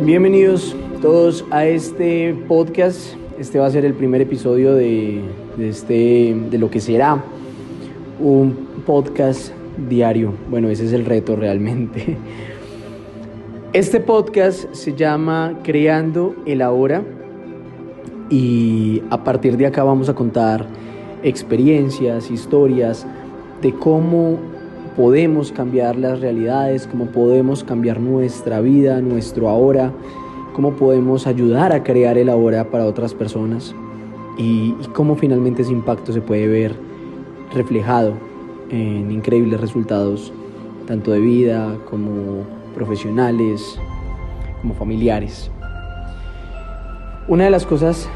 Bienvenidos todos a este podcast. Este va a ser el primer episodio de, este, de lo que será un podcast diario. Bueno, ese es el reto realmente. Este podcast se llama Creando el Ahora y a partir de acá vamos a contar experiencias, historias de cómo podemos cambiar las realidades, cómo podemos cambiar nuestra vida, nuestro ahora, cómo podemos ayudar a crear el ahora para otras personas y, cómo finalmente ese impacto se puede ver reflejado en increíbles resultados, tanto de vida como profesionales, como familiares. Una de las cosas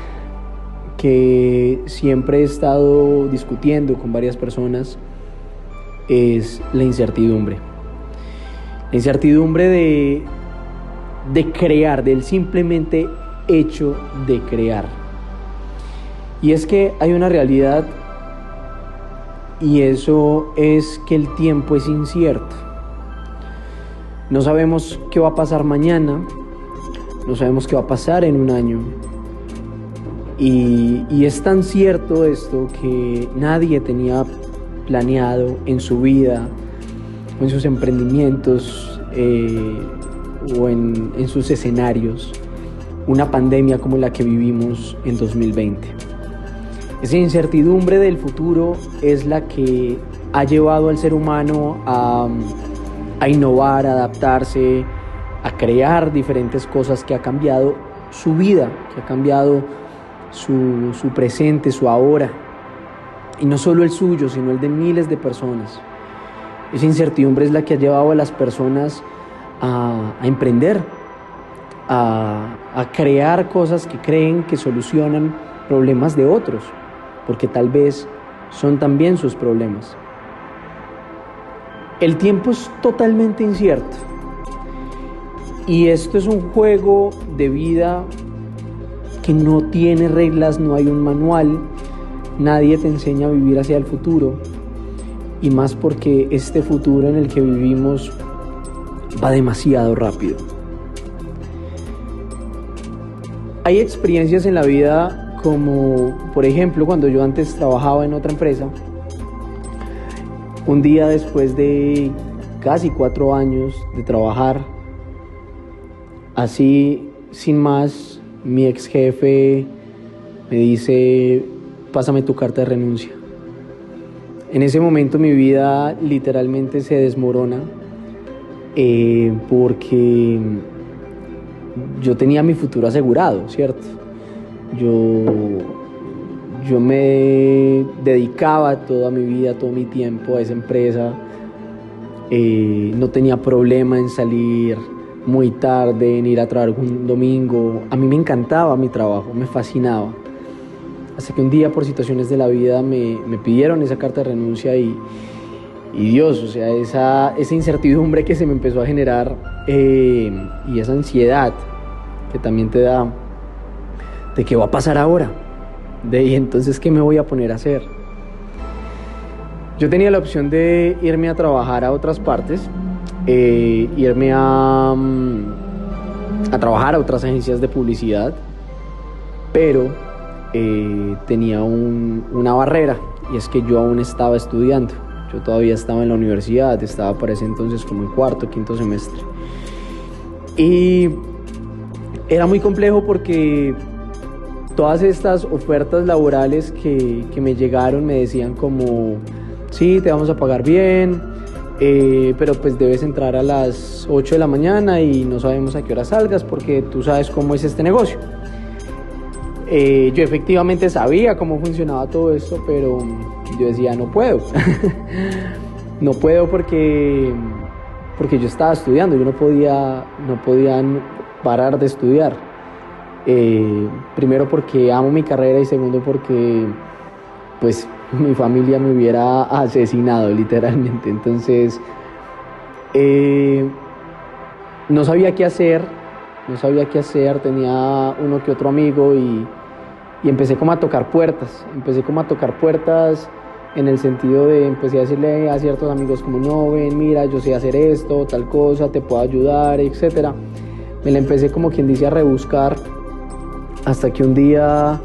que siempre he estado discutiendo con varias personas es la incertidumbre. La incertidumbre de, de crear, del simplemente hecho de crear. Y es que hay una realidad y eso es que el tiempo es incierto. No sabemos qué va a pasar mañana, no sabemos qué va a pasar en un año. Y, y es tan cierto esto que nadie tenía planeado en su vida en sus emprendimientos eh, o en, en sus escenarios una pandemia como la que vivimos en 2020. Esa incertidumbre del futuro es la que ha llevado al ser humano a, a, innovar, a adaptarse, a crear diferentes cosas que ha cambiado su vida, que ha cambiado su, su presente, su ahora. Y no solo el suyo, sino el de miles de personas. Esa incertidumbre es la que ha llevado a las personas a, emprender, a, crear cosas que creen que solucionan problemas de otros, porque tal vez son también sus problemas. El tiempo es totalmente incierto. Y esto es un juego de vida que no tiene reglas, no hay un manual, Nadie te enseña a vivir hacia el futuro y más porque este futuro en el que vivimos va demasiado rápido. Hay experiencias en la vida como, por ejemplo, cuando yo antes trabajaba en otra empresa, un día después de casi cuatro años de trabajar, así sin más, mi ex jefe me dice, pásame tu carta de renuncia. En ese momento mi vida literalmente se desmorona eh, porque yo tenía mi futuro asegurado, ¿cierto? Yo, yo me dedicaba toda mi vida, todo mi tiempo a esa empresa. Eh, no tenía problema en salir muy tarde, en ir a trabajar un domingo. A mí me encantaba mi trabajo, me fascinaba. Hasta que un día por situaciones de la vida me, pidieron esa carta de renuncia y, Dios, o sea, esa, esa, incertidumbre que se me empezó a generar eh, y esa ansiedad que también te da de qué va a pasar ahora, de y entonces qué me voy a poner a hacer. Yo tenía la opción de irme a trabajar a otras partes, eh, irme a, mm, a trabajar a otras agencias de publicidad, pero eh, tenía una barrera y es que yo aún estaba estudiando. Yo todavía estaba en la universidad, estaba para ese entonces como en cuarto, quinto semestre. Y era muy complejo porque todas estas ofertas laborales que, me llegaron me decían como, sí, te vamos a pagar bien, eh, pero pues debes entrar a las 8 de la mañana y no sabemos a qué hora salgas porque tú sabes cómo es este negocio. Eh, yo efectivamente sabía cómo funcionaba todo esto, pero yo decía, no puedo. no puedo porque, porque yo estaba estudiando, yo no podía, no podía parar de estudiar. Eh, primero porque amo mi carrera y segundo porque pues mi familia me hubiera asesinado literalmente. Entonces, eh, no sabía qué hacer, no sabía qué hacer, tenía uno que otro amigo y y empecé como a tocar puertas, empecé como a tocar puertas en el sentido de empecé a decirle a ciertos amigos como no, ven, mira, yo sé hacer esto, tal cosa, te puedo ayudar, etc. me la empecé como quien dice a rebuscar hasta que un día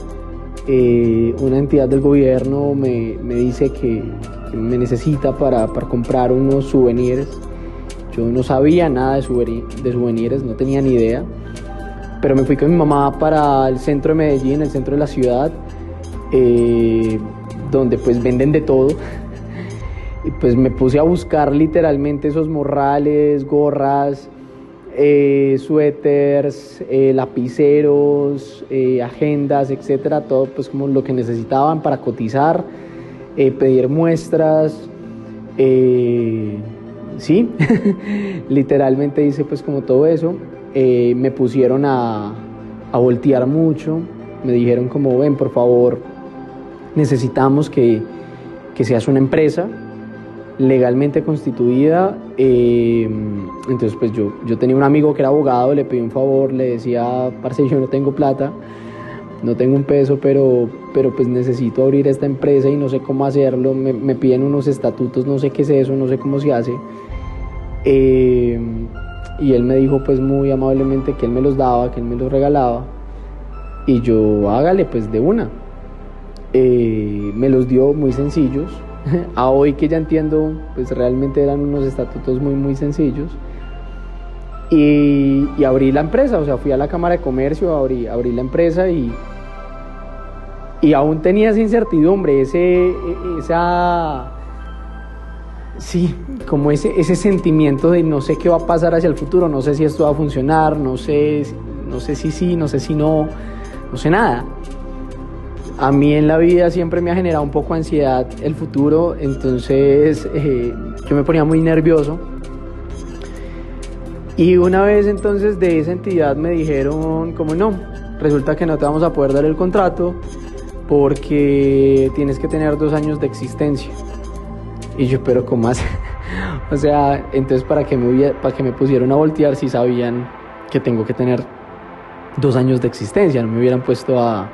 eh, una entidad del gobierno me, dice que me necesita para, comprar unos souvenirs. Yo no sabía nada de souvenirs, no tenía ni idea. Pero me fui con mi mamá para el centro de Medellín, el centro de la ciudad, eh, donde pues venden de todo. Y pues me puse a buscar literalmente esos morrales, gorras, eh, suéteres, eh, lapiceros, agendas, etcétera, todo pues como lo que necesitaban para cotizar, pedir muestras, sí, literalmente hice pues como todo eso, me pusieron a, a voltear mucho, me dijeron como ven por favor, necesitamos que, que seas una empresa, legalmente constituida. Eh, entonces, pues yo, yo tenía un amigo que era abogado, le pedí un favor, le decía, parce, yo no tengo plata, no tengo un peso, pero, pero pues necesito abrir esta empresa y no sé cómo hacerlo. Me, piden unos estatutos, no sé qué es eso, no sé cómo se hace. Eh, y él me dijo, pues muy amablemente, que él me los daba, que él me los regalaba. Y yo, hágale, pues de una. Eh, me los dio muy sencillos, a hoy que ya entiendo, pues realmente eran unos estatutos muy, muy sencillos. Y, abrí la empresa, o sea, fui a la Cámara de Comercio, abrí, la empresa y, y aún tenía esa incertidumbre, ese, esa, sí, como ese, ese sentimiento de no sé qué va a pasar hacia el futuro, no sé si esto va a funcionar, no sé, no sé si sí, no sé si no, no sé nada a mí en la vida siempre me ha generado un poco ansiedad el futuro, entonces eh, yo me ponía muy nervioso. Y una vez entonces de esa entidad me dijeron, como no, resulta que no te vamos a poder dar el contrato porque tienes que tener dos años de existencia. Y yo, pero ¿cómo hace? o sea, entonces para que, me, para que me pusieron a voltear si sabían que tengo que tener dos años de existencia, no me hubieran puesto a,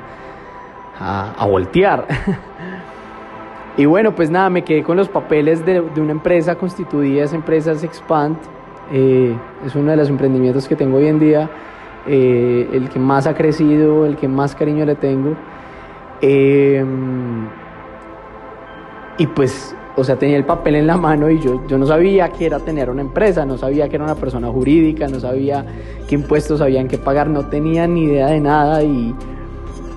a, voltear. y bueno, pues nada, me quedé con los papeles de, una empresa constituida, esa empresa es Expand, eh, es uno de los emprendimientos que tengo hoy en día, eh, el que más ha crecido, el que más cariño le tengo. Em, y pues, o sea, tenía el papel en la mano y yo, yo no sabía qué era tener una empresa, no sabía que era una persona jurídica, no sabía qué impuestos habían que pagar, no tenía ni idea de nada y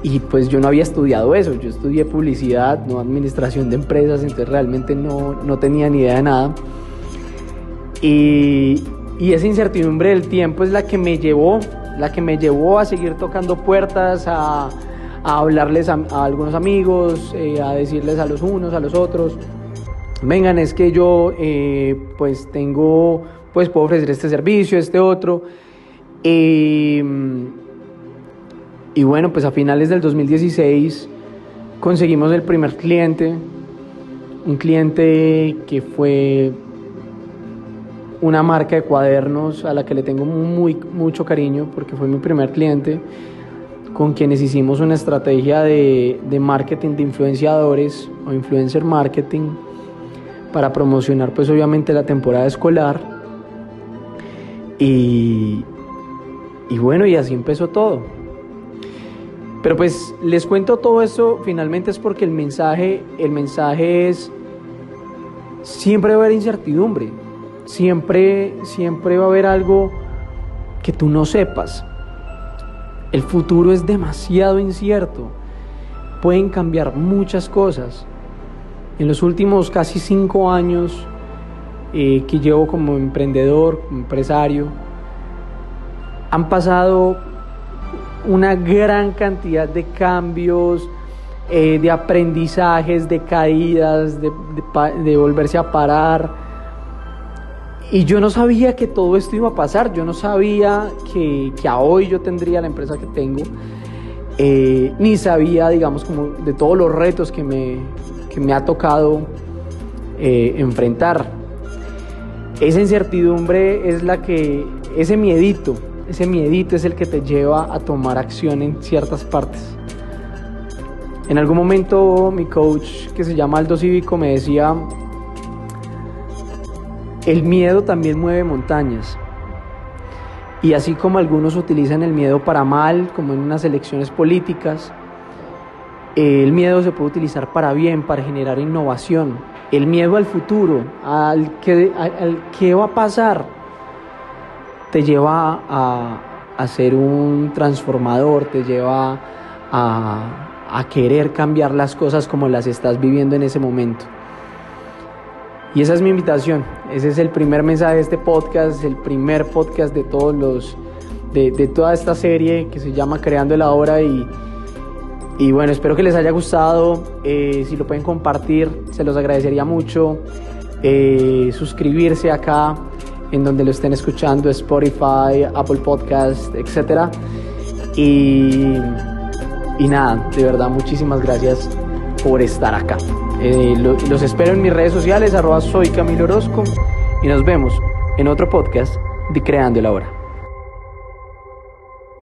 y pues yo no había estudiado eso, yo estudié publicidad, no administración de empresas, entonces realmente no, no tenía ni idea de nada. Y, y, esa incertidumbre del tiempo es la que me llevó, la que me llevó a seguir tocando puertas, a, a hablarles a, algunos amigos, eh, a decirles a los unos, a los otros, vengan, es que yo eh, pues tengo, pues puedo ofrecer este servicio, este otro. Eh, y bueno, pues a finales del 2016 conseguimos el primer cliente, un cliente que fue una marca de cuadernos a la que le tengo muy, mucho cariño porque fue mi primer cliente, con quienes hicimos una estrategia de, marketing de influenciadores o influencer marketing para promocionar pues obviamente la temporada escolar. Y, y bueno, y así empezó todo. Pero pues les cuento todo eso finalmente es porque el mensaje, el mensaje es siempre va a haber incertidumbre, siempre, siempre va a haber algo que tú no sepas. El futuro es demasiado incierto, pueden cambiar muchas cosas. En los últimos casi cinco años eh, que llevo como emprendedor, como empresario, han pasado una gran cantidad de cambios, eh, de aprendizajes, de caídas, de, volverse a parar. Y yo no sabía que todo esto iba a pasar, yo no sabía que, a hoy yo tendría la empresa que tengo, eh, ni sabía, digamos, como de todos los retos que me, me ha tocado eh, enfrentar. Esa incertidumbre es la que, ese miedito, ese miedito es el que te lleva a tomar acción en ciertas partes. En algún momento mi coach que se llama Aldo Cívico me decía, el miedo también mueve montañas. Y así como algunos utilizan el miedo para mal, como en unas elecciones políticas, el miedo se puede utilizar para bien, para generar innovación. El miedo al futuro, al que, va a pasar, te lleva a, ser un transformador, te lleva a, a querer cambiar las cosas como las estás viviendo en ese momento. Y esa es mi invitación. Ese es el primer mensaje de este podcast, el primer podcast de todos los de, toda esta serie que se llama Creando la Hora y, y bueno, espero que les haya gustado. Eh, si lo pueden compartir, se los agradecería mucho. Eh, suscribirse acá en donde lo estén escuchando, Spotify, Apple Podcast, etc. Y, y nada, de verdad, muchísimas gracias por estar acá. Eh, los espero en mis redes sociales, arroba soy Camilo Orozco, y nos vemos en otro podcast de Creando la Hora.